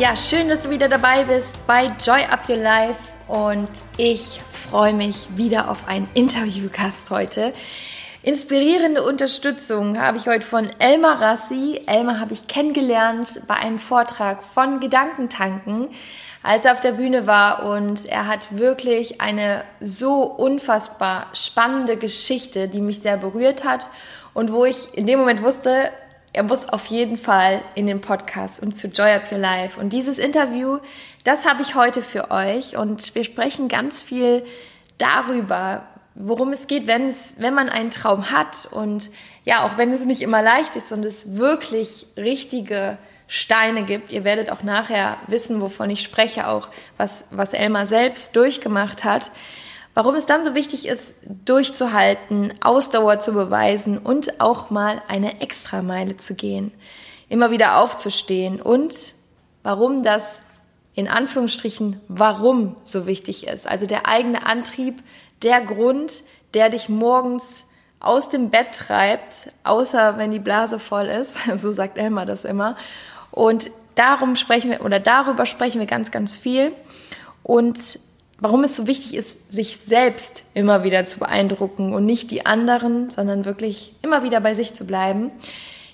Ja, schön, dass du wieder dabei bist bei Joy Up Your Life und ich freue mich wieder auf einen Interviewgast heute. Inspirierende Unterstützung habe ich heute von Elmar Rassi. Elmar habe ich kennengelernt bei einem Vortrag von Gedankentanken, als er auf der Bühne war und er hat wirklich eine so unfassbar spannende Geschichte, die mich sehr berührt hat und wo ich in dem Moment wusste, er muss auf jeden Fall in den Podcast und zu Joy Up Your Life. Und dieses Interview, das habe ich heute für euch und wir sprechen ganz viel darüber, worum es geht, wenn es, wenn man einen Traum hat und ja, auch wenn es nicht immer leicht ist und es wirklich richtige Steine gibt. Ihr werdet auch nachher wissen, wovon ich spreche, auch was, was Elmar selbst durchgemacht hat. Warum es dann so wichtig ist, durchzuhalten, Ausdauer zu beweisen und auch mal eine Extrameile zu gehen, immer wieder aufzustehen und warum das in Anführungsstrichen, warum so wichtig ist. Also der eigene Antrieb, der Grund, der dich morgens aus dem Bett treibt, außer wenn die Blase voll ist, so sagt Elmar das immer. Und darum sprechen wir oder darüber sprechen wir ganz, ganz viel. Und warum es so wichtig ist, sich selbst immer wieder zu beeindrucken und nicht die anderen, sondern wirklich immer wieder bei sich zu bleiben.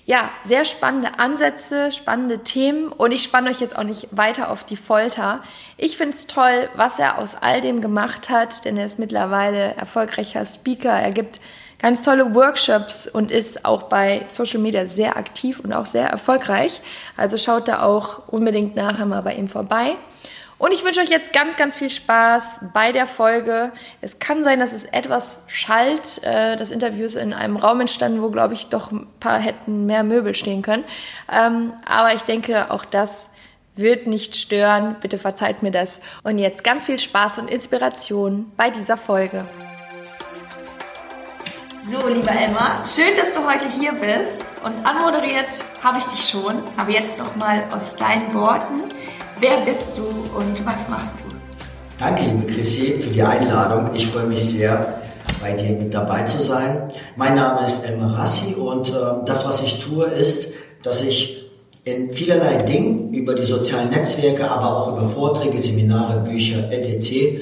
Ja, sehr spannende Ansätze, spannende Themen und ich spanne euch jetzt auch nicht weiter auf die Folter. Ich finde es toll, was er aus all dem gemacht hat, denn er ist mittlerweile erfolgreicher Speaker. Er gibt ganz tolle Workshops und ist auch bei Social Media sehr aktiv und auch sehr erfolgreich. Also schaut da auch unbedingt nachher mal bei ihm vorbei. Und ich wünsche euch jetzt ganz, ganz viel Spaß bei der Folge. Es kann sein, dass es etwas schallt. Äh, das Interview ist in einem Raum entstanden, wo, glaube ich, doch ein paar hätten mehr Möbel stehen können. Ähm, aber ich denke, auch das wird nicht stören. Bitte verzeiht mir das. Und jetzt ganz viel Spaß und Inspiration bei dieser Folge. So, lieber Elmar, schön, dass du heute hier bist. Und anmoderiert habe ich dich schon. Aber jetzt nochmal aus deinen Worten. Wer bist du und was machst du? Danke, liebe Chrissy, für die Einladung. Ich freue mich sehr, bei dir mit dabei zu sein. Mein Name ist Elmar Rassi und äh, das, was ich tue, ist, dass ich in vielerlei Dingen über die sozialen Netzwerke, aber auch über Vorträge, Seminare, Bücher, etc. Äh,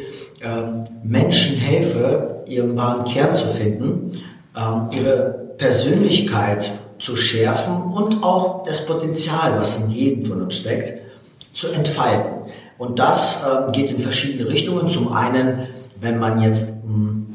Menschen helfe, ihren wahren Kern zu finden, äh, ihre Persönlichkeit zu schärfen und auch das Potenzial, was in jedem von uns steckt, zu entfalten. Und das äh, geht in verschiedene Richtungen. Zum einen, wenn man jetzt mh, hm,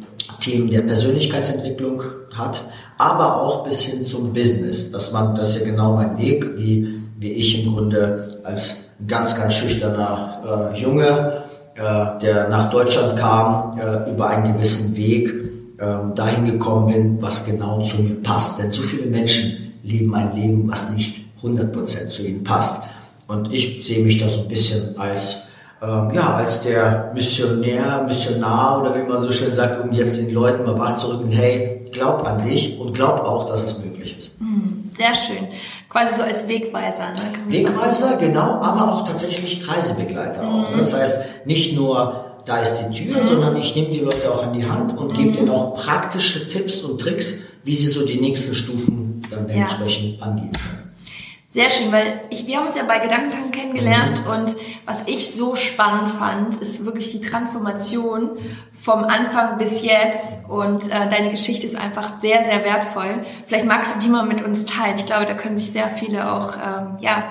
Themen der Persönlichkeitsentwicklung hat, aber auch bis hin zum Business. Dass man, das ist ja genau mein Weg, wie, wie ich im Grunde als ganz, ganz schüchterner äh, Junge, äh, der nach Deutschland kam, äh, über einen gewissen Weg äh, dahin gekommen bin, was genau zu mir passt. Denn zu viele Menschen leben ein Leben, was nicht 100% zu ihnen passt. Und ich sehe mich da so ein bisschen als, ähm, ja, als der Missionär, Missionar oder wie man so schön sagt, um jetzt den Leuten mal wachzurücken, hey, glaub an dich und glaub auch, dass es möglich ist. Hm, sehr schön. Quasi so als Wegweiser. Ne? Wegweiser, genau, aber auch tatsächlich Reisebegleiter. Mhm. Auch, ne? Das heißt, nicht nur da ist die Tür, mhm. sondern ich nehme die Leute auch an die Hand und mhm. gebe denen auch praktische Tipps und Tricks, wie sie so die nächsten Stufen dann ja. entsprechend angehen können. Sehr schön, weil ich, wir haben uns ja bei Gedankentanken kennengelernt mhm. und was ich so spannend fand, ist wirklich die Transformation vom Anfang bis jetzt und äh, deine Geschichte ist einfach sehr, sehr wertvoll. Vielleicht magst du die mal mit uns teilen. Ich glaube, da können sich sehr viele auch, ähm, ja,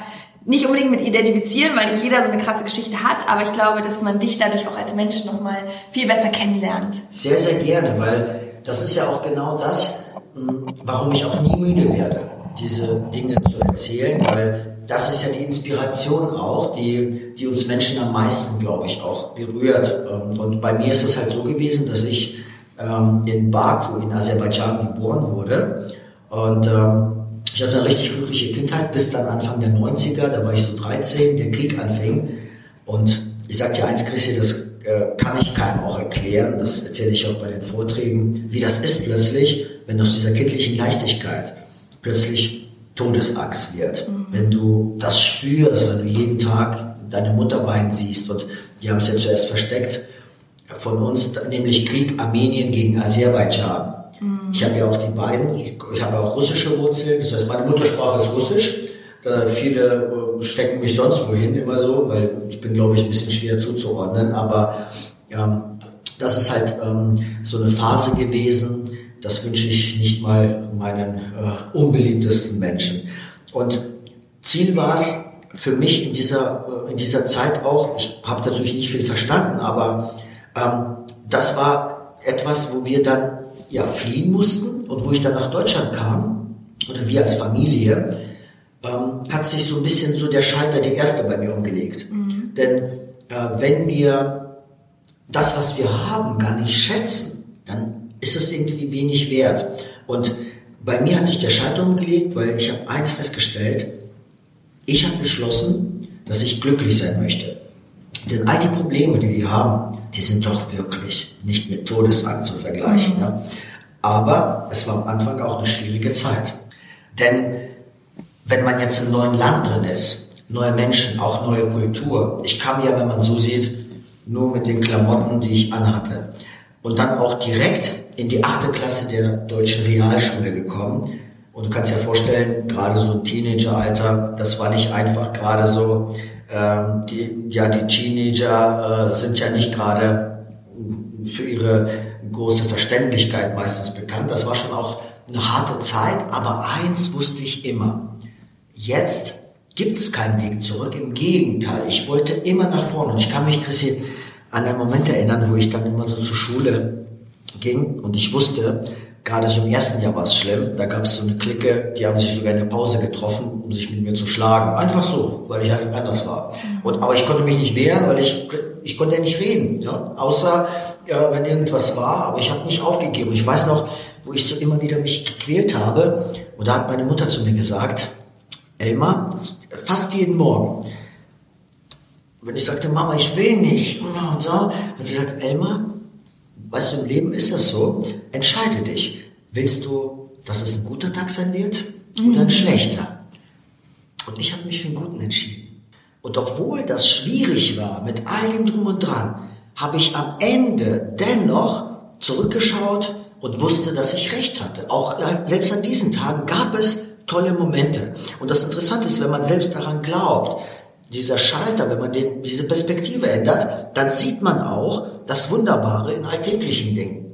nicht unbedingt mit identifizieren, weil nicht jeder so eine krasse Geschichte hat, aber ich glaube, dass man dich dadurch auch als Mensch nochmal viel besser kennenlernt. Sehr, sehr gerne, weil das ist ja auch genau das, hm, warum ich auch nie müde werde diese Dinge zu erzählen, weil das ist ja die Inspiration auch, die, die uns Menschen am meisten, glaube ich, auch berührt. Ähm, und bei mir ist es halt so gewesen, dass ich ähm, in Baku in Aserbaidschan geboren wurde und ähm, ich hatte eine richtig glückliche Kindheit bis dann Anfang der 90er, da war ich so 13, der Krieg anfing Und ich sage dir eins, Christi, das äh, kann ich keinem auch erklären, das erzähle ich auch bei den Vorträgen, wie das ist plötzlich, wenn aus dieser kindlichen Leichtigkeit plötzlich Todesangst wird. Mhm. Wenn du das spürst, wenn du jeden Tag deine Mutter weinen siehst und die haben es ja zuerst versteckt von uns, nämlich Krieg Armenien gegen Aserbaidschan. Mhm. Ich habe ja auch die beiden, ich, ich habe auch russische Wurzeln, das heißt meine Muttersprache ist Russisch. Da viele äh, stecken mich sonst wohin immer so, weil ich bin, glaube ich, ein bisschen schwer zuzuordnen. Aber ähm, das ist halt ähm, so eine Phase gewesen, das wünsche ich nicht mal meinen äh, unbeliebtesten Menschen. Und Ziel war es für mich in dieser, äh, in dieser Zeit auch, ich habe natürlich nicht viel verstanden, aber ähm, das war etwas, wo wir dann ja fliehen mussten und wo ich dann nach Deutschland kam, oder wir als Familie, ähm, hat sich so ein bisschen so der Schalter, der erste bei mir umgelegt. Mhm. Denn äh, wenn wir das, was wir haben, gar nicht schätzen, dann ist es irgendwie wenig wert. Und bei mir hat sich der Schalter umgelegt, weil ich habe eins festgestellt, ich habe beschlossen, dass ich glücklich sein möchte. Denn all die Probleme, die wir haben, die sind doch wirklich nicht mit Todesangst zu vergleichen. Mhm. Ne? Aber es war am Anfang auch eine schwierige Zeit. Denn wenn man jetzt im neuen Land drin ist, neue Menschen, auch neue Kultur. Ich kam ja, wenn man so sieht, nur mit den Klamotten, die ich anhatte. Und dann auch direkt in die achte Klasse der deutschen Realschule gekommen. Und du kannst dir vorstellen, gerade so Teenageralter, das war nicht einfach gerade so. Ähm, die, ja, die Teenager äh, sind ja nicht gerade für ihre große Verständlichkeit meistens bekannt. Das war schon auch eine harte Zeit, aber eins wusste ich immer. Jetzt gibt es keinen Weg zurück. Im Gegenteil, ich wollte immer nach vorne. Und ich kann mich, Chrissy, an einen Moment erinnern, wo ich dann immer so zur Schule ging und ich wusste, gerade so im ersten Jahr war es schlimm. Da gab es so eine Clique, die haben sich sogar in der Pause getroffen, um sich mit mir zu schlagen. Einfach so, weil ich halt anders war. Und, aber ich konnte mich nicht wehren, weil ich, ich konnte ja nicht reden. Ja? Außer, ja, wenn irgendwas war. Aber ich habe nicht aufgegeben. Ich weiß noch, wo ich so immer wieder mich gequält habe. Und da hat meine Mutter zu mir gesagt, Elmar, fast jeden Morgen. Wenn ich sagte, Mama, ich will nicht, und so, hat sie gesagt, Elmar, weißt du, im Leben ist das so, entscheide dich. Willst du, dass es ein guter Tag sein wird oder ein mhm. schlechter? Und ich habe mich für einen guten entschieden. Und obwohl das schwierig war, mit all dem Drum und Dran, habe ich am Ende dennoch zurückgeschaut und wusste, dass ich recht hatte. Auch selbst an diesen Tagen gab es tolle Momente. Und das Interessante ist, wenn man selbst daran glaubt, dieser Schalter, wenn man den, diese Perspektive ändert, dann sieht man auch das Wunderbare in alltäglichen Dingen.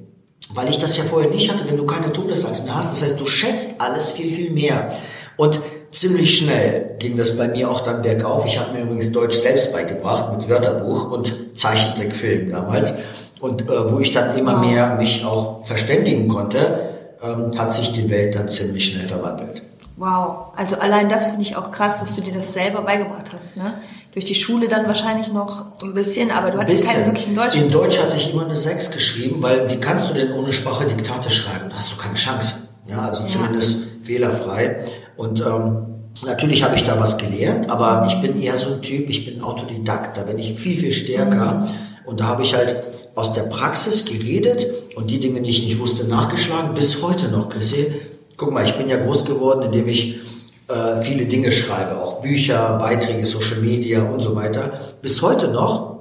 Weil ich das ja vorher nicht hatte, wenn du keine Todesangst mehr hast. Das heißt, du schätzt alles viel, viel mehr. Und ziemlich schnell ging das bei mir auch dann bergauf. Ich habe mir übrigens Deutsch selbst beigebracht mit Wörterbuch und Zeichentrickfilm damals. Und äh, wo ich dann immer mehr mich auch verständigen konnte, ähm, hat sich die Welt dann ziemlich schnell verwandelt. Wow, also allein das finde ich auch krass, dass du dir das selber beigebracht hast, ne? Durch die Schule dann wahrscheinlich noch ein bisschen, aber du hattest keinen wirklichen Deutsch. In Deutsch hatte ich immer eine 6 geschrieben, weil wie kannst du denn ohne Sprache Diktate schreiben? Da hast du keine Chance. Ja, also ja. zumindest fehlerfrei. Und ähm, natürlich habe ich da was gelernt, aber ich bin eher so ein Typ, ich bin Autodidakt, da bin ich viel, viel stärker. Mhm. Und da habe ich halt aus der Praxis geredet und die Dinge, die ich nicht wusste, nachgeschlagen, bis heute noch, Chrissy Guck mal, ich bin ja groß geworden, indem ich äh, viele Dinge schreibe, auch Bücher, Beiträge, Social Media und so weiter. Bis heute noch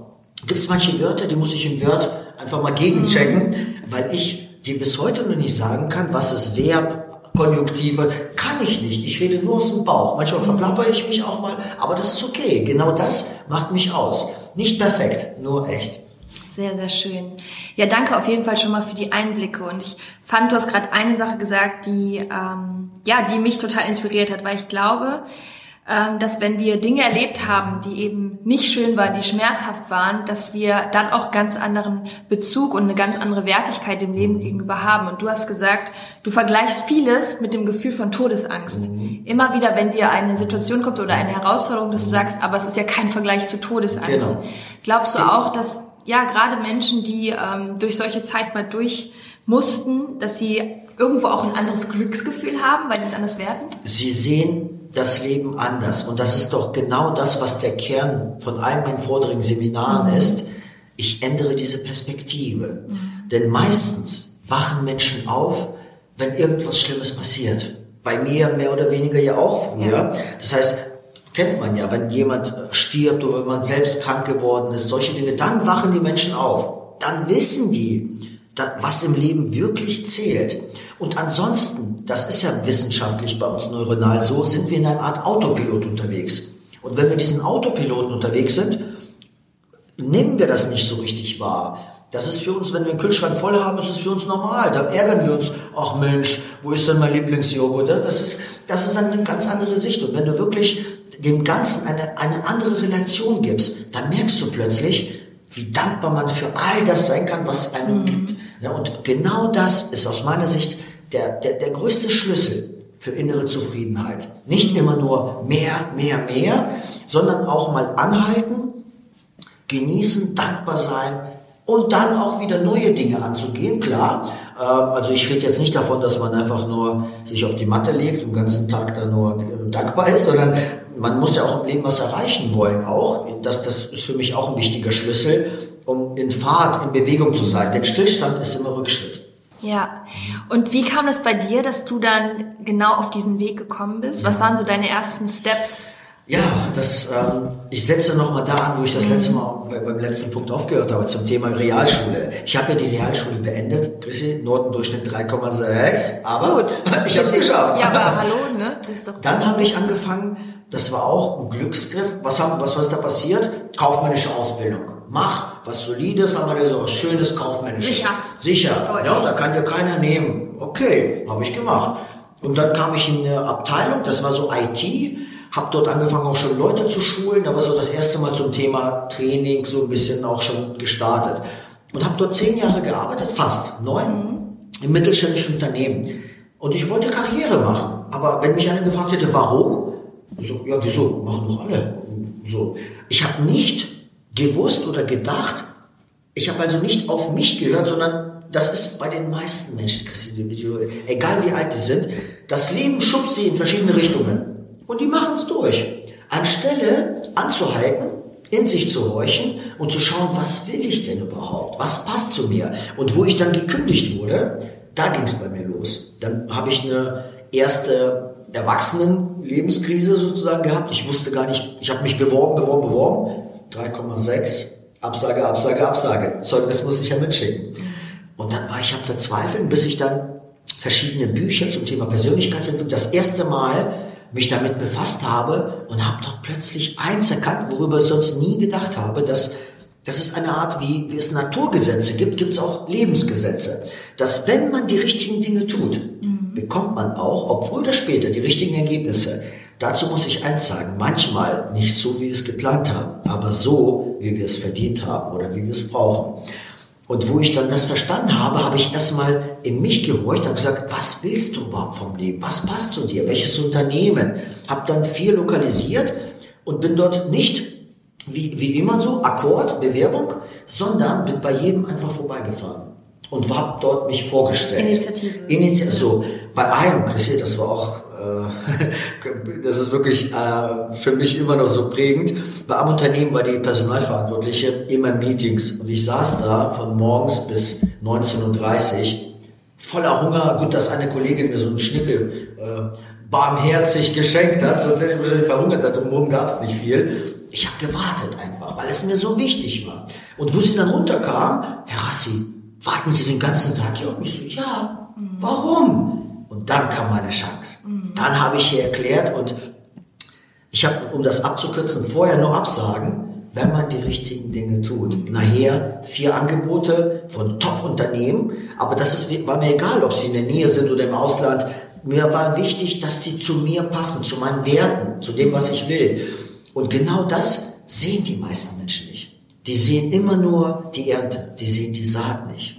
gibt es manche Wörter, die muss ich im Word einfach mal gegenchecken, mhm. weil ich dir bis heute noch nicht sagen kann, was ist Verb, Konjunktive, kann ich nicht. Ich rede nur aus dem Bauch. Manchmal mhm. verplapper ich mich auch mal, aber das ist okay. Genau das macht mich aus. Nicht perfekt, nur echt. Sehr, sehr schön. Ja, danke auf jeden Fall schon mal für die Einblicke. Und ich fand, du hast gerade eine Sache gesagt, die, ähm, ja, die mich total inspiriert hat, weil ich glaube, ähm, dass wenn wir Dinge erlebt haben, die eben nicht schön waren, die schmerzhaft waren, dass wir dann auch ganz anderen Bezug und eine ganz andere Wertigkeit dem Leben gegenüber haben. Und du hast gesagt, du vergleichst vieles mit dem Gefühl von Todesangst. Mhm. Immer wieder, wenn dir eine Situation kommt oder eine Herausforderung, dass du sagst, aber es ist ja kein Vergleich zu Todesangst. Genau. Glaubst du auch, dass ja, gerade Menschen, die ähm, durch solche Zeit mal durch mussten, dass sie irgendwo auch ein anderes Glücksgefühl haben, weil sie es anders werten? Sie sehen das Leben anders. Und das ist doch genau das, was der Kern von all meinen vordringen Seminaren mhm. ist. Ich ändere diese Perspektive. Mhm. Denn meistens wachen Menschen auf, wenn irgendwas Schlimmes passiert. Bei mir mehr oder weniger ja auch früher. Ja. Das heißt, kennt man ja, wenn jemand äh, stirbt oder wenn man selbst krank geworden ist, solche Dinge, dann wachen die Menschen auf. Dann wissen die, was im Leben wirklich zählt. Und ansonsten, das ist ja wissenschaftlich bei uns neuronal so, sind wir in einer Art Autopilot unterwegs. Und wenn wir diesen Autopiloten unterwegs sind, nehmen wir das nicht so richtig wahr. Das ist für uns, wenn wir einen Kühlschrank voll haben, ist es für uns normal. Da ärgern wir uns, ach Mensch, wo ist denn mein Lieblingsjoghurt? Das ist, das ist eine ganz andere Sicht. Und wenn du wirklich dem Ganzen eine, eine andere Relation gibst, dann merkst du plötzlich, wie dankbar man für all das sein kann, was einem mhm. gibt. Ja, und genau das ist aus meiner Sicht der, der, der größte Schlüssel für innere Zufriedenheit. Nicht immer nur mehr, mehr, mehr, sondern auch mal anhalten, genießen, dankbar sein, und dann auch wieder neue Dinge anzugehen, klar. Äh, also ich rede jetzt nicht davon, dass man einfach nur sich auf die Matte legt und den ganzen Tag da nur dankbar ist, sondern man muss ja auch im Leben was erreichen wollen auch. Das, das ist für mich auch ein wichtiger Schlüssel, um in Fahrt, in Bewegung zu sein. Denn Stillstand ist immer Rückschritt. Ja. Und wie kam es bei dir, dass du dann genau auf diesen Weg gekommen bist? Was waren so deine ersten Steps? Ja, das, ähm, ich setze nochmal da an, wo ich das letzte Mal bei, beim letzten Punkt aufgehört habe, zum Thema Realschule. Ich habe ja die Realschule beendet, Chrissy, Notendurchschnitt 3,6, aber Gut. ich habe es geschafft. Ja, aber hallo, ne? Das ist doch Dann habe ich angefangen, das war auch ein Glücksgriff. Was, haben, was, was da passiert? Kaufmännische Ausbildung. Mach was Solides, haben wir so was Schönes, Kaufmännisches. Sicher. Sicher. Deutsch. Ja, da kann dir keiner nehmen. Okay, habe ich gemacht. Und dann kam ich in eine Abteilung, das war so IT habe dort angefangen auch schon Leute zu schulen, aber so das erste Mal zum Thema Training so ein bisschen auch schon gestartet. Und habe dort zehn Jahre gearbeitet, fast neun, im mittelständischen Unternehmen. Und ich wollte Karriere machen. Aber wenn mich einer gefragt hätte, warum? So, ja, wieso? Machen doch alle. So. Ich habe nicht gewusst oder gedacht, ich habe also nicht auf mich gehört, sondern das ist bei den meisten Menschen, egal wie alt die sind, das Leben schubst sie in verschiedene Richtungen. Und die machen es durch. Anstelle anzuhalten, in sich zu horchen und zu schauen, was will ich denn überhaupt? Was passt zu mir? Und wo ich dann gekündigt wurde, da ging es bei mir los. Dann habe ich eine erste Erwachsenen-Lebenskrise sozusagen gehabt. Ich wusste gar nicht, ich habe mich beworben, beworben, beworben. 3,6, Absage, Absage, Absage. Zeugnis musste ich ja mitschicken. Und dann war ich am Verzweifeln, bis ich dann verschiedene Bücher zum Thema Persönlichkeitsentwicklung das erste Mal mich damit befasst habe und habe dort plötzlich eins erkannt, worüber ich sonst nie gedacht habe, dass, dass es eine Art, wie, wie es Naturgesetze gibt, gibt es auch Lebensgesetze. Dass wenn man die richtigen Dinge tut, mhm. bekommt man auch, ob früher oder später, die richtigen Ergebnisse. Dazu muss ich eins sagen, manchmal nicht so, wie wir es geplant haben, aber so, wie wir es verdient haben oder wie wir es brauchen. Und wo ich dann das verstanden habe, habe ich erstmal in mich gehorcht und habe gesagt, was willst du überhaupt vom Leben? Was passt zu dir? Welches Unternehmen? Habe dann vier lokalisiert und bin dort nicht wie, wie immer so, Akkord, Bewerbung, sondern bin bei jedem einfach vorbeigefahren und habe dort mich vorgestellt. Initiative. Initiative. So, bei einem, Chrissy, das war auch äh, das ist wirklich äh, für mich immer noch so prägend. Bei einem Unternehmen war die Personalverantwortliche immer Meetings und ich saß da von morgens bis 19.30 Uhr voller Hunger. Gut, dass eine Kollegin mir so einen Schnickel äh, barmherzig geschenkt hat, sonst hätte ich wahrscheinlich verhungert, da drumherum gab es nicht viel. Ich habe gewartet einfach, weil es mir so wichtig war. Und wo sie dann runterkam, Herr Rassi, warten Sie den ganzen Tag hier? Und ich so, ja, warum? Und dann kam meine Chance. Mhm. Dann habe ich hier erklärt und ich habe, um das abzukürzen, vorher nur Absagen, wenn man die richtigen Dinge tut. Nachher vier Angebote von Top-Unternehmen, aber das ist, war mir egal, ob sie in der Nähe sind oder im Ausland. Mir war wichtig, dass sie zu mir passen, zu meinen Werten, zu dem, was ich will. Und genau das sehen die meisten Menschen nicht. Die sehen immer nur die Ernte, die sehen die Saat nicht.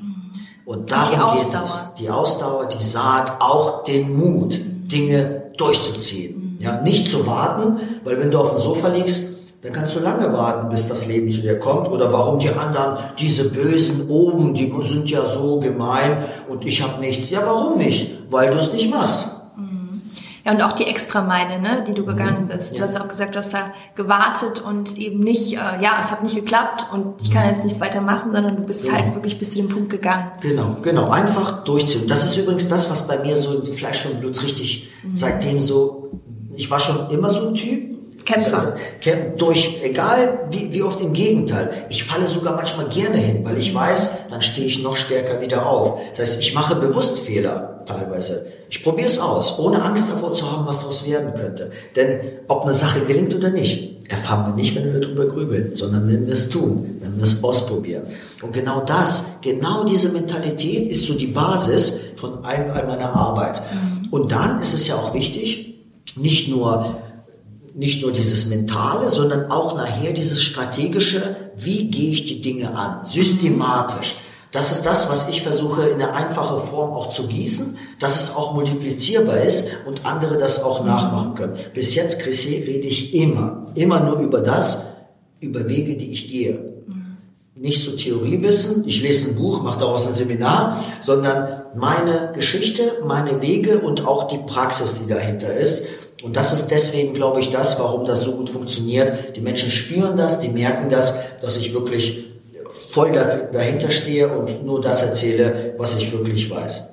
Und darum geht es. Die Ausdauer, die Saat, auch den Mut, Dinge durchzuziehen. Ja, nicht zu warten, weil wenn du auf dem Sofa liegst, dann kannst du lange warten, bis das Leben zu dir kommt. Oder warum die anderen, diese Bösen oben, die sind ja so gemein und ich habe nichts. Ja, warum nicht? Weil du es nicht machst. Ja, und auch die Extrameile, ne, die du gegangen bist. Du hast auch gesagt, du hast da gewartet und eben nicht, äh, ja, es hat nicht geklappt und ich kann jetzt nichts weitermachen, sondern du bist Genau. halt wirklich bis zu dem Punkt gegangen. Genau, genau. Einfach durchziehen. Das ist übrigens das, was bei mir so in Fleisch und Blut richtig seitdem so, ich war schon immer so ein Typ. Kämpfer. Also, kämp- durch, egal wie, wie oft im Gegenteil. Ich falle sogar manchmal gerne hin, weil ich weiß, dann stehe ich noch stärker wieder auf. Das heißt, ich mache bewusst Fehler teilweise. Ich probiere es aus, ohne Angst davor zu haben, was daraus werden könnte. Denn ob eine Sache gelingt oder nicht, erfahren wir nicht, wenn wir darüber grübeln, sondern wenn wir es tun, wenn wir es ausprobieren. Und genau das, genau diese Mentalität ist so die Basis von all, all meiner Arbeit. Und dann ist es ja auch wichtig, nicht nur nicht nur dieses Mentale, sondern auch nachher dieses strategische, wie gehe ich die Dinge an, systematisch. Das ist das, was ich versuche in eine einfache Form auch zu gießen, dass es auch multiplizierbar ist und andere das auch nachmachen können. Bis jetzt, Chrissy, rede ich immer, immer nur über das, über Wege, die ich gehe. Nicht so Theoriewissen, ich lese ein Buch, mache daraus ein Seminar, sondern meine Geschichte, meine Wege und auch die Praxis, die dahinter ist. Und das ist deswegen, glaube ich, das, warum das so gut funktioniert. Die Menschen spüren das, die merken das, dass ich wirklich voll dahinter stehe und nur das erzähle, was ich wirklich weiß.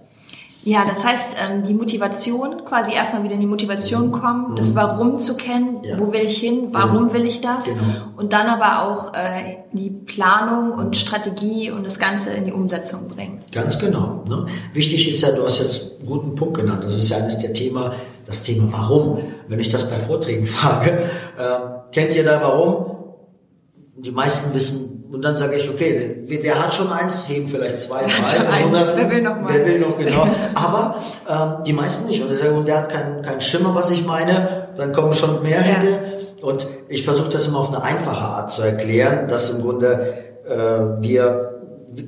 Ja, das heißt, ähm, die Motivation, quasi erstmal wieder in die Motivation kommen, das Warum zu kennen, Ja. wo will ich hin, warum Genau. will ich das Genau. und dann aber auch äh, die Planung und Strategie und das Ganze in die Umsetzung bringen. Ganz genau. Ne? Wichtig ist ja, du hast jetzt einen guten Punkt genannt. Das ist ja eines der Thema, das Thema Warum. Wenn ich das bei Vorträgen frage, ähm, kennt ihr da Warum? Die meisten wissen, und dann sage ich, okay, wer, wer hat schon eins? Heben vielleicht zwei, drei. hat schon von eins? hunderten. Wer will noch mal? Wer will noch, genau. Aber ähm, die meisten nicht. Und ich sage, und der hat keinen keinen Schimmer, was ich meine. Dann kommen schon mehr Ja. Hände. Und ich versuche das immer auf eine einfache Art zu erklären, dass im Grunde äh, wir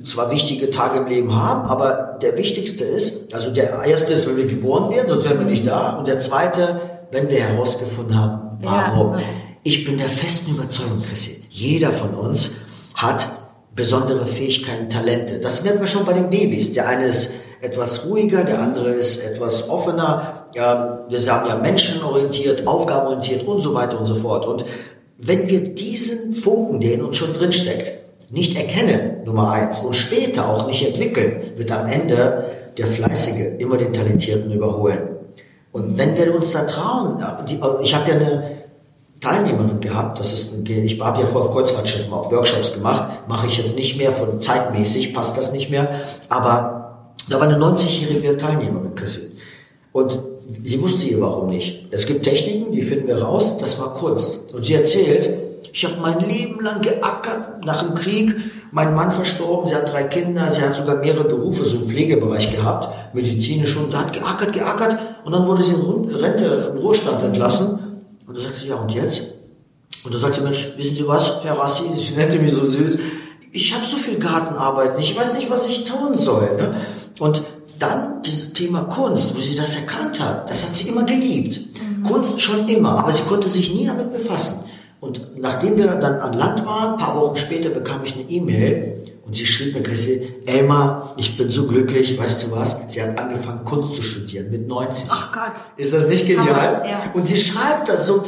zwar wichtige Tage im Leben haben, aber der wichtigste ist, also der erste ist, wenn wir geboren werden, sonst wären wir nicht da. Und der zweite, wenn wir herausgefunden haben, Ja. warum. Ich bin der festen Überzeugung, Chrissy, jeder von uns hat besondere Fähigkeiten, Talente. Das merken wir schon bei den Babys. Der eine ist etwas ruhiger, der andere ist etwas offener. Ja, wir haben ja menschenorientiert, aufgabenorientiert und so weiter und so fort. Und wenn wir diesen Funken, der in uns schon drinsteckt, nicht erkennen, Nummer eins, und später auch nicht entwickeln, wird am Ende der Fleißige immer den Talentierten überholen. Und wenn wir uns da trauen, ich habe ja eine Teilnehmerin gehabt, das ist, ein, ich habe ja vorher auf Kreuzfahrtschiffen auch Workshops gemacht, mache ich jetzt nicht mehr, von zeitmäßig passt das nicht mehr, aber da war eine 90-jährige Teilnehmerin, Chrissy. Und sie wusste ihr warum nicht. Es gibt Techniken, die finden wir raus, das war Kunst. Und sie erzählt, ich habe mein Leben lang geackert nach dem Krieg, mein Mann verstorben, sie hat drei Kinder, sie hat sogar mehrere Berufe so im Pflegebereich gehabt, medizinisch und da hat geackert, geackert und dann wurde sie in Rente, in Ruhestand entlassen und da sagt sie, ja und jetzt? Und da sagt sie, Mensch, wissen Sie was, Herr Rassi, sie nannte mich so süß, ich habe so viel Gartenarbeit, ich weiß nicht, was ich tun soll. Ne? Und dann dieses Thema Kunst, wo sie das erkannt hat, das hat sie immer geliebt. Kunst schon immer, aber sie konnte sich nie damit befassen. Und nachdem wir dann an Land waren, ein paar Wochen später bekam ich eine E-Mail und sie schrieb mir, Chrissy, Elmar, ich bin so glücklich, weißt du was? Sie hat angefangen Kunst zu studieren mit 90. Ach Gott. Ist das nicht genial? Hammer, ja. Und sie schreibt das so,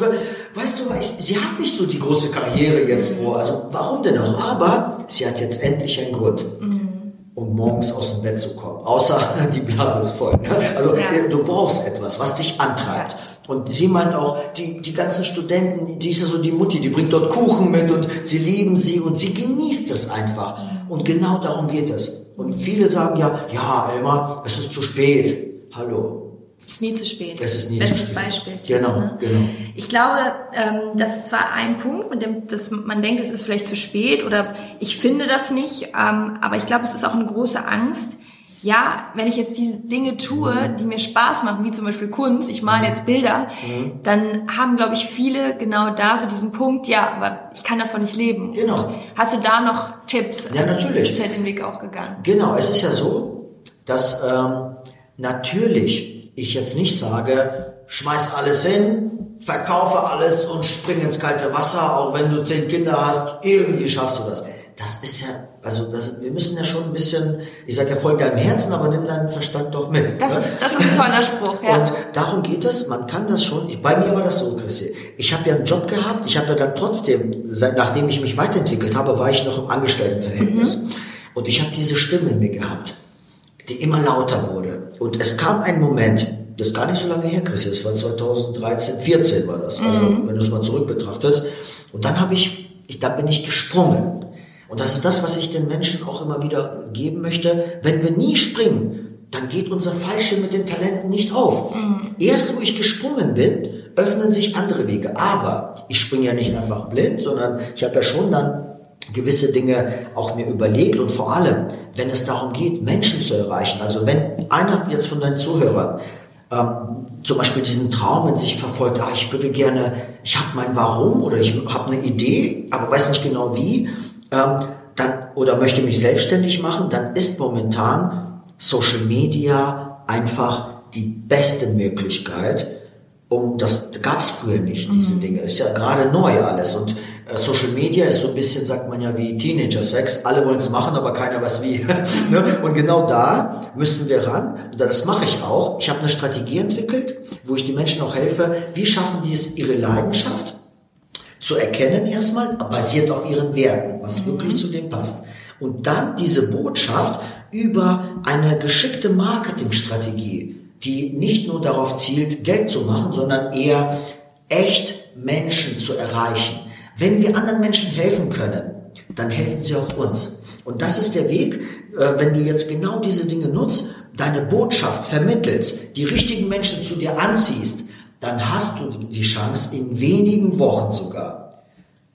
weißt du, ich, sie hat nicht so die große Karriere jetzt vor, also warum denn auch? Aber sie hat jetzt endlich einen Grund, um morgens aus dem Bett zu kommen. Außer die Blase ist voll. Ne? Also Ja. du brauchst etwas, was dich antreibt. Und sie meint auch, die, die ganzen Studenten, die ist ja so die Mutti, die bringt dort Kuchen mit und sie lieben sie und sie genießt es einfach. Und genau darum geht es. Und viele sagen ja, ja, Elmar, es ist zu spät. Hallo, Ist nie zu spät. Es ist nie Bestes zu spät. Beispiel. Genau, Ne? genau. Ich glaube, ähm, das ist zwar ein Punkt, mit dem dass man denkt, es ist vielleicht zu spät oder ich finde das nicht, ähm, aber ich glaube, es ist auch eine große Angst. Ja, wenn ich jetzt diese Dinge tue, die mir Spaß machen, wie zum Beispiel Kunst, ich male jetzt Bilder, Mhm. dann haben, glaube ich, viele genau da so diesen Punkt, ja, aber ich kann davon nicht leben. Genau. Und hast du da noch Tipps? Ja, Also, natürlich. Ist ja den Weg auch gegangen. Genau, es ist ja so, dass ähm, natürlich ich jetzt nicht sage, schmeiß alles hin, verkaufe alles und spring ins kalte Wasser, auch wenn du zehn Kinder hast, irgendwie schaffst du das. Das ist ja, Also das, wir müssen ja schon ein bisschen, ich sage ja folge deinem Herzen, aber nimm deinen Verstand doch mit. Das, ne? ist, das ist ein toller Spruch, ja. Und darum geht es, man kann das schon, ich, bei mir war das so, Christi, ich habe ja einen Job gehabt, ich habe ja dann trotzdem, seit, nachdem ich mich weiterentwickelt habe, war ich noch im Angestelltenverhältnis. Mhm. Und ich habe diese Stimme in mir gehabt, die immer lauter wurde. Und es kam ein Moment, das ist gar nicht so lange her, Christi, das war 2013, 14 war das, also mhm. wenn du es mal zurück betrachtest. Und dann habe ich, ich, da bin ich gesprungen. Und das ist das, was ich den Menschen auch immer wieder geben möchte. Wenn wir nie springen, dann geht unser Fallschirm mit den Talenten nicht auf. Mhm. Erst wo ich gesprungen bin, öffnen sich andere Wege. Aber ich springe ja nicht einfach blind, sondern ich habe ja schon dann gewisse Dinge auch mir überlegt und vor allem, wenn es darum geht, Menschen zu erreichen. Also wenn einer jetzt von deinen Zuhörern ähm, zum Beispiel diesen Traum in sich verfolgt, ah, ich würde gerne, ich habe mein Warum oder ich habe eine Idee, aber weiß nicht genau wie, ähm, dann, oder möchte mich selbstständig machen, dann ist momentan Social Media einfach die beste Möglichkeit, um das gab es früher nicht, diese mhm. Dinge. Ist ja gerade neu alles. Und äh, Social Media ist so ein bisschen, sagt man ja, wie Teenager-Sex. Alle wollen es machen, aber keiner weiß wie. ne? Und genau da müssen wir ran. Und das mache ich auch. Ich habe eine Strategie entwickelt, wo ich die Menschen auch helfe, wie schaffen die es, ihre Leidenschaft zu erkennen erstmal, basiert auf ihren Werten, was mhm. wirklich zu dem passt. Und dann diese Botschaft über eine geschickte Marketingstrategie, die nicht nur darauf zielt, Geld zu machen, sondern eher echt Menschen zu erreichen. Wenn wir anderen Menschen helfen können, dann helfen sie auch uns. Und das ist der Weg, äh, wenn du jetzt genau diese Dinge nutzt, deine Botschaft vermittelst, die richtigen Menschen zu dir anziehst, dann hast du die Chance, in wenigen Wochen sogar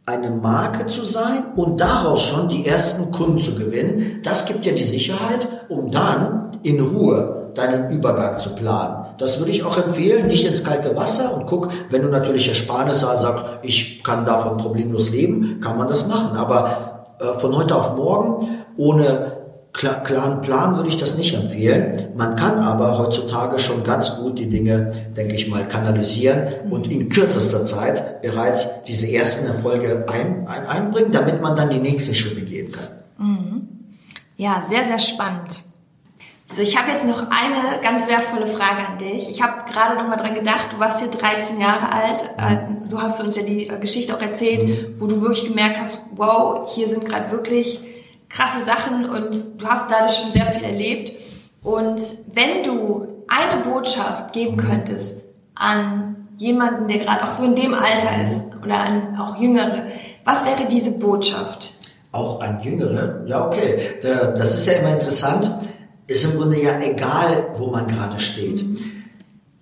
eine Marke zu sein und daraus schon die ersten Kunden zu gewinnen. Das gibt dir die Sicherheit, um dann in Ruhe deinen Übergang zu planen. Das würde ich auch empfehlen, nicht ins kalte Wasser und guck, wenn du natürlich Ersparnisse hast, sagst, ich kann davon problemlos leben, kann man das machen. Aber äh, von heute auf morgen ohne klar, klaren Plan würde ich das nicht empfehlen. Man kann aber heutzutage schon ganz gut die Dinge, denke ich mal, kanalisieren und in kürzester Zeit bereits diese ersten Erfolge ein, ein, einbringen, damit man dann die nächsten Schritte gehen kann. Mhm. Ja, sehr, sehr spannend. So, ich habe jetzt noch eine ganz wertvolle Frage an dich. Ich habe gerade noch mal dran gedacht, du warst hier 13 Jahre alt, äh, so hast du uns ja die äh, Geschichte auch erzählt, mhm. wo du wirklich gemerkt hast, wow, hier sind gerade wirklich krasse Sachen und du hast dadurch schon sehr viel erlebt. Und wenn du eine Botschaft geben könntest an jemanden, der gerade auch so in dem Alter ist oder an auch Jüngere, was wäre diese Botschaft? Auch an Jüngere? Ja, okay. Das ist ja immer interessant. Ist im Grunde ja egal, wo man gerade steht.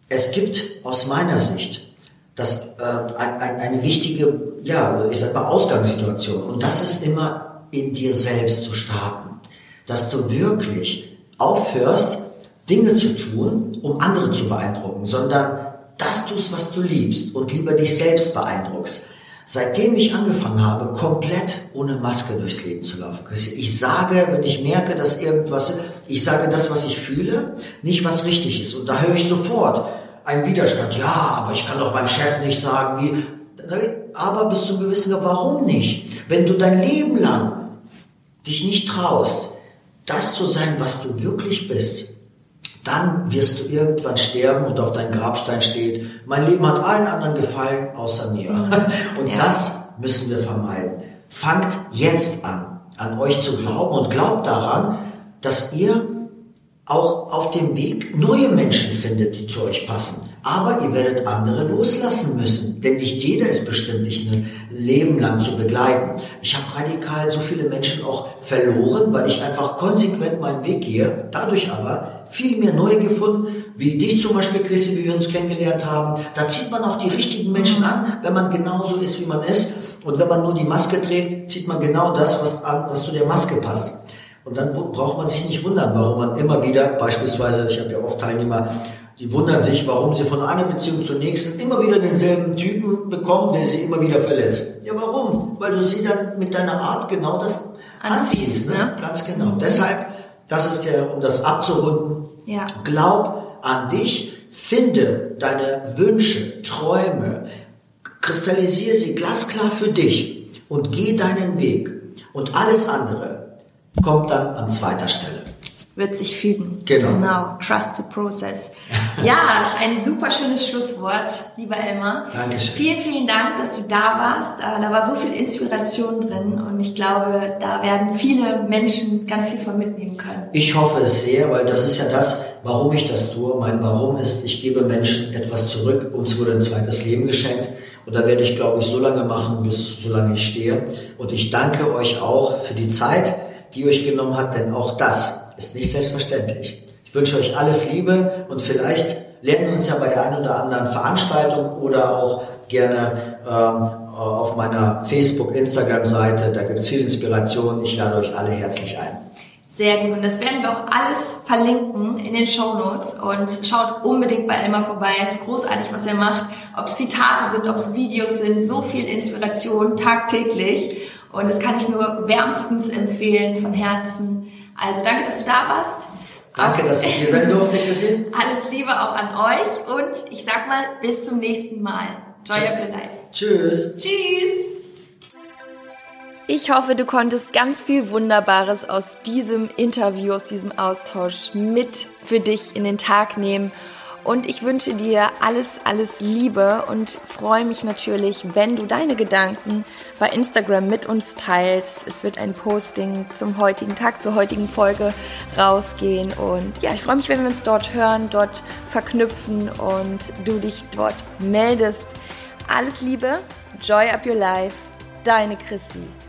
Es gibt aus meiner Sicht das, äh, ein, ein, eine wichtige, ja, ich sag mal, Ausgangssituation. Und das ist immer in dir selbst zu starten. Dass du wirklich aufhörst, Dinge zu tun, um andere zu beeindrucken, sondern das tust, was du liebst und lieber dich selbst beeindruckst. Seitdem ich angefangen habe, komplett ohne Maske durchs Leben zu laufen, ich sage, wenn ich merke, dass irgendwas, ich sage das, was ich fühle, nicht was richtig ist. Und da höre ich sofort einen Widerstand. Ja, aber ich kann doch meinem Chef nicht sagen, wie, aber bis zum gewissen Grad, warum nicht? Wenn du dein Leben lang dich nicht traust, das zu sein, was du wirklich bist, dann wirst du irgendwann sterben und auf deinem Grabstein steht, mein Leben hat allen anderen gefallen, außer mir. Und ja. das müssen wir vermeiden. Fangt jetzt an, an euch zu glauben und glaubt daran, dass ihr auch auf dem Weg neue Menschen findet, die zu euch passen. Aber ihr werdet andere loslassen müssen, denn nicht jeder ist bestimmt, dich ein Leben lang zu begleiten. Ich habe radikal so viele Menschen auch verloren, weil ich einfach konsequent meinen Weg gehe, dadurch aber viel mehr neu gefunden, wie dich zum Beispiel, Christi, wie wir uns kennengelernt haben. Da zieht man auch die richtigen Menschen an, wenn man genauso ist, wie man ist. Und wenn man nur die Maske trägt, zieht man genau das was an, was zu der Maske passt. Und dann braucht man sich nicht wundern, warum man immer wieder, beispielsweise, ich habe ja oft Teilnehmer, die wundern sich, warum sie von einer Beziehung zur nächsten immer wieder denselben Typen bekommen, der sie immer wieder verletzt. Ja, warum? Weil du sie dann mit deiner Art genau das anziehst. anziehst ne? ne? Ganz genau. Mhm. Deshalb, das ist ja, um das abzurunden, ja. glaub an dich, finde deine Wünsche, Träume, kristallisiere sie glasklar für dich und geh deinen Weg. Und alles andere kommt dann an zweiter Stelle wird sich fügen. Genau. Genau. Trust the process. ja, ein super schönes Schlusswort, lieber Elmar. Dankeschön. Vielen, vielen Dank, dass du da warst. Äh, da war so viel Inspiration drin und ich glaube, da werden viele Menschen ganz viel von mitnehmen können. Ich hoffe es sehr, weil das ist ja das, warum ich das tue. Mein Warum ist, ich gebe Menschen etwas zurück. Uns wurde ein zweites Leben geschenkt. Und da werde ich, glaube ich, so lange machen, bis solange ich stehe. Und ich danke euch auch für die Zeit, die euch genommen habt, denn auch das ist nicht selbstverständlich. Ich wünsche euch alles Liebe und vielleicht lernen wir uns ja bei der einen oder anderen Veranstaltung oder auch gerne ähm, auf meiner Facebook, Instagram-Seite. Da gibt es viel Inspiration. Ich lade euch alle herzlich ein. Sehr gut. Und das werden wir auch alles verlinken in den Show Notes. Und schaut unbedingt bei Elmar vorbei. Es ist großartig, was er macht. Ob es Zitate sind, ob es Videos sind. So viel Inspiration tagtäglich. Und das kann ich nur wärmstens empfehlen von Herzen. Also danke, dass du da warst. Danke, dass ich hier sein durfte, Chrissy. Alles Liebe auch an euch und ich sag mal, bis zum nächsten Mal. Joy of your life. Tschüss. Tschüss. Ich hoffe, du konntest ganz viel Wunderbares aus diesem Interview, aus diesem Austausch mit für dich in den Tag nehmen und ich wünsche dir alles, alles Liebe und freue mich natürlich, wenn du deine Gedanken bei Instagram mit uns teilst. Es wird ein Posting zum heutigen Tag, zur heutigen Folge rausgehen. Und ja, ich freue mich, wenn wir uns dort hören, dort verknüpfen und du dich dort meldest. Alles Liebe, Joy Up Your Life, deine Chrissy.